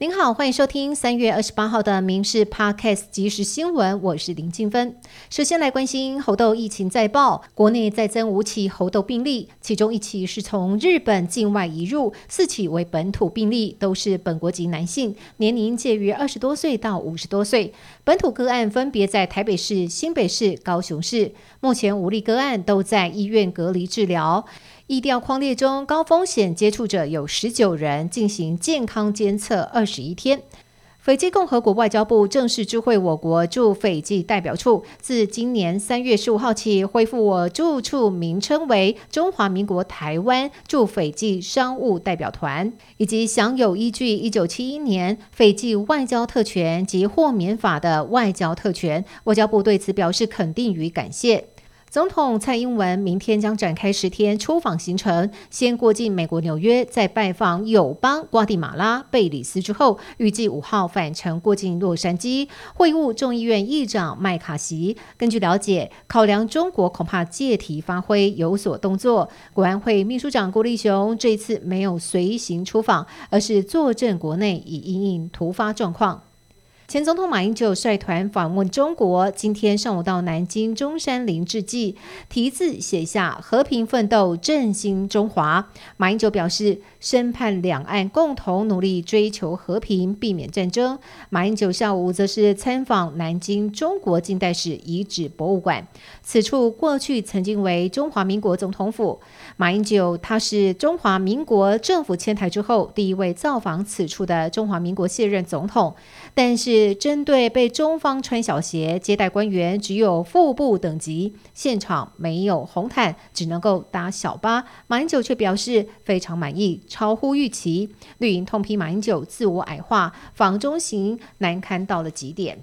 您好，欢迎收听三月二十八号的《民事 Podcast》即时新闻，我是林静芬。首先来关心猴痘疫情再爆，国内再增五起猴痘病例，其中一起是从日本境外移入，四起为本土病例，都是本国籍男性，年龄介于二十多岁到五十多岁。本土个案分别在台北市、新北市、高雄市，目前五例个案都在医院隔离治疗。疫调框列中高风险接触者有十九人，进行健康监测二十一天。斐济共和国外交部正式知会我国驻斐济代表处，自今年三月十五号起，恢复我驻处名称为中华民国台湾驻斐济商务代表团，以及享有依据一九七一年斐济外交特权及豁免法的外交特权。外交部对此表示肯定与感谢。总统蔡英文明天将展开十天出访行程，先过境美国纽约，再拜访友邦瓜地马拉、贝里斯之后，预计五号返程过境洛杉矶，会晤众议院议长麦卡锡。根据了解，考量中国恐怕借题发挥，有所动作。国安会秘书长郭立雄这一次没有随行出访，而是坐镇国内，以应应突发状况。前总统马英九率团访问中国，今天上午到南京中山陵致祭，题字写下“和平奋斗，振兴中华”。马英九表示，深盼两岸共同努力追求和平，避免战争。马英九下午则是参访南京中国近代史遗址博物馆，此处过去曾经为中华民国总统府。马英九他是中华民国政府迁台之后第一位造访此处的中华民国卸任总统，但是。针对被中方穿小鞋接待官员，只有副部等级，现场没有红毯，只能够搭小巴。马英九却表示非常满意，超乎预期。绿营痛批马英九自我矮化，访中行难堪到了极点。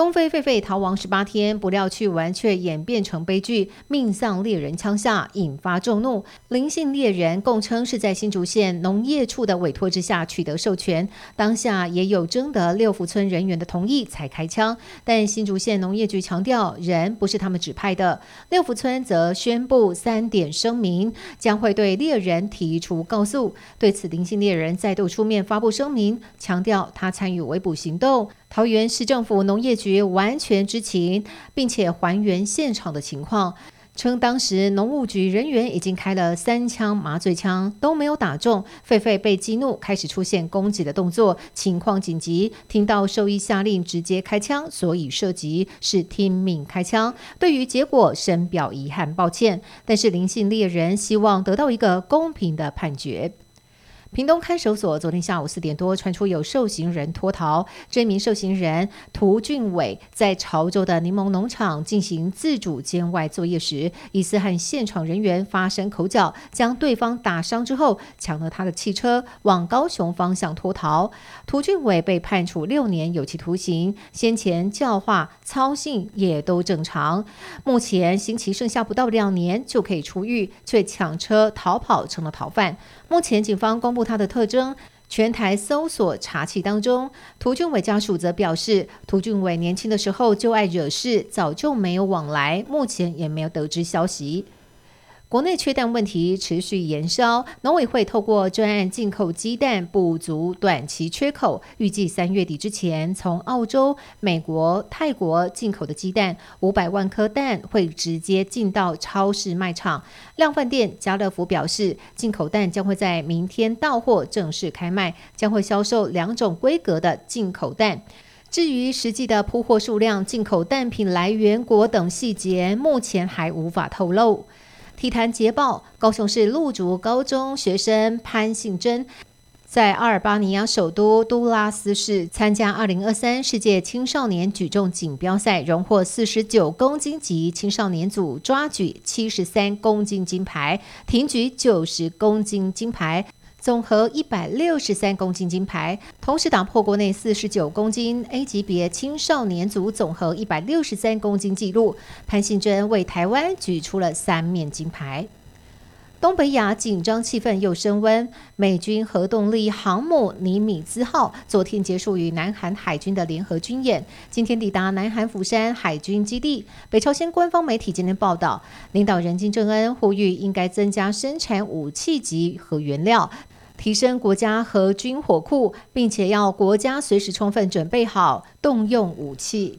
东非狒狒逃亡十八天，不料去玩却演变成悲剧，命丧猎人枪下，引发众怒。林姓猎人供称是在新竹县农业处的委托之下取得授权，当下也有征得六福村人员的同意才开枪。但新竹县农业局强调，人不是他们指派的。六福村则宣布三点声明，将会对猎人提出告诉。对此，林姓猎人再度出面发布声明，强调他参与围捕行动。桃园市政府农业局完全知情，并且还原现场的情况，称当时农务局人员已经开了三枪麻醉枪都没有打中，狒狒被激怒，开始出现攻击的动作，情况紧急，听到兽医下令直接开枪，所以涉及是听命开枪。对于结果深表遗憾抱歉，但是灵性猎人希望得到一个公平的判决。屏东看守所昨天下午四点多传出有受刑人脱逃，这名受刑人涂俊伟在潮州的柠檬农场进行自主监外作业时，疑似和现场人员发生口角，将对方打伤之后，抢了他的汽车往高雄方向脱逃。涂俊伟被判处六年有期徒刑，先前教化、操信也都正常，目前刑期剩下不到两年就可以出狱，却抢车逃跑成了逃犯。目前警方公布他的特征，全台搜索查起当中，涂俊伟家属则表示，涂俊伟年轻的时候就爱惹事，早就没有往来，目前也没有得知消息。国内缺蛋问题持续延烧，农委会透过专案进口鸡蛋补足短期缺口，预计三月底之前，从澳洲、美国、泰国进口的鸡蛋五百万颗蛋会直接进到超市卖场。量贩店家乐福表示，进口蛋将会在明天到货正式开卖，将会销售两种规格的进口蛋。至于实际的铺货数量、进口蛋品来源国等细节，目前还无法透露。体坛捷报：高雄市陆竹高中学生潘信珍，在阿尔巴尼亚首都都拉斯市参加二零二三世界青少年举重锦标赛，荣获四十九公斤级青少年组抓举七十三公斤金牌，挺举九十公斤金牌。总和一百六十三公斤金牌，同时打破国内四十九公斤 A 级别青少年组总和一百六十三公斤纪录。潘信珍为台湾举出了三面金牌。东北亚紧张气氛又升温，美军核动力航母尼米兹号昨天结束与南韩海军的联合军演，今天抵达南韩釜山海军基地。北朝鲜官方媒体今天报道，领导人金正恩呼吁应该增加生产武器级和原料。提升国家和军火库，并且要国家随时充分准备好动用武器。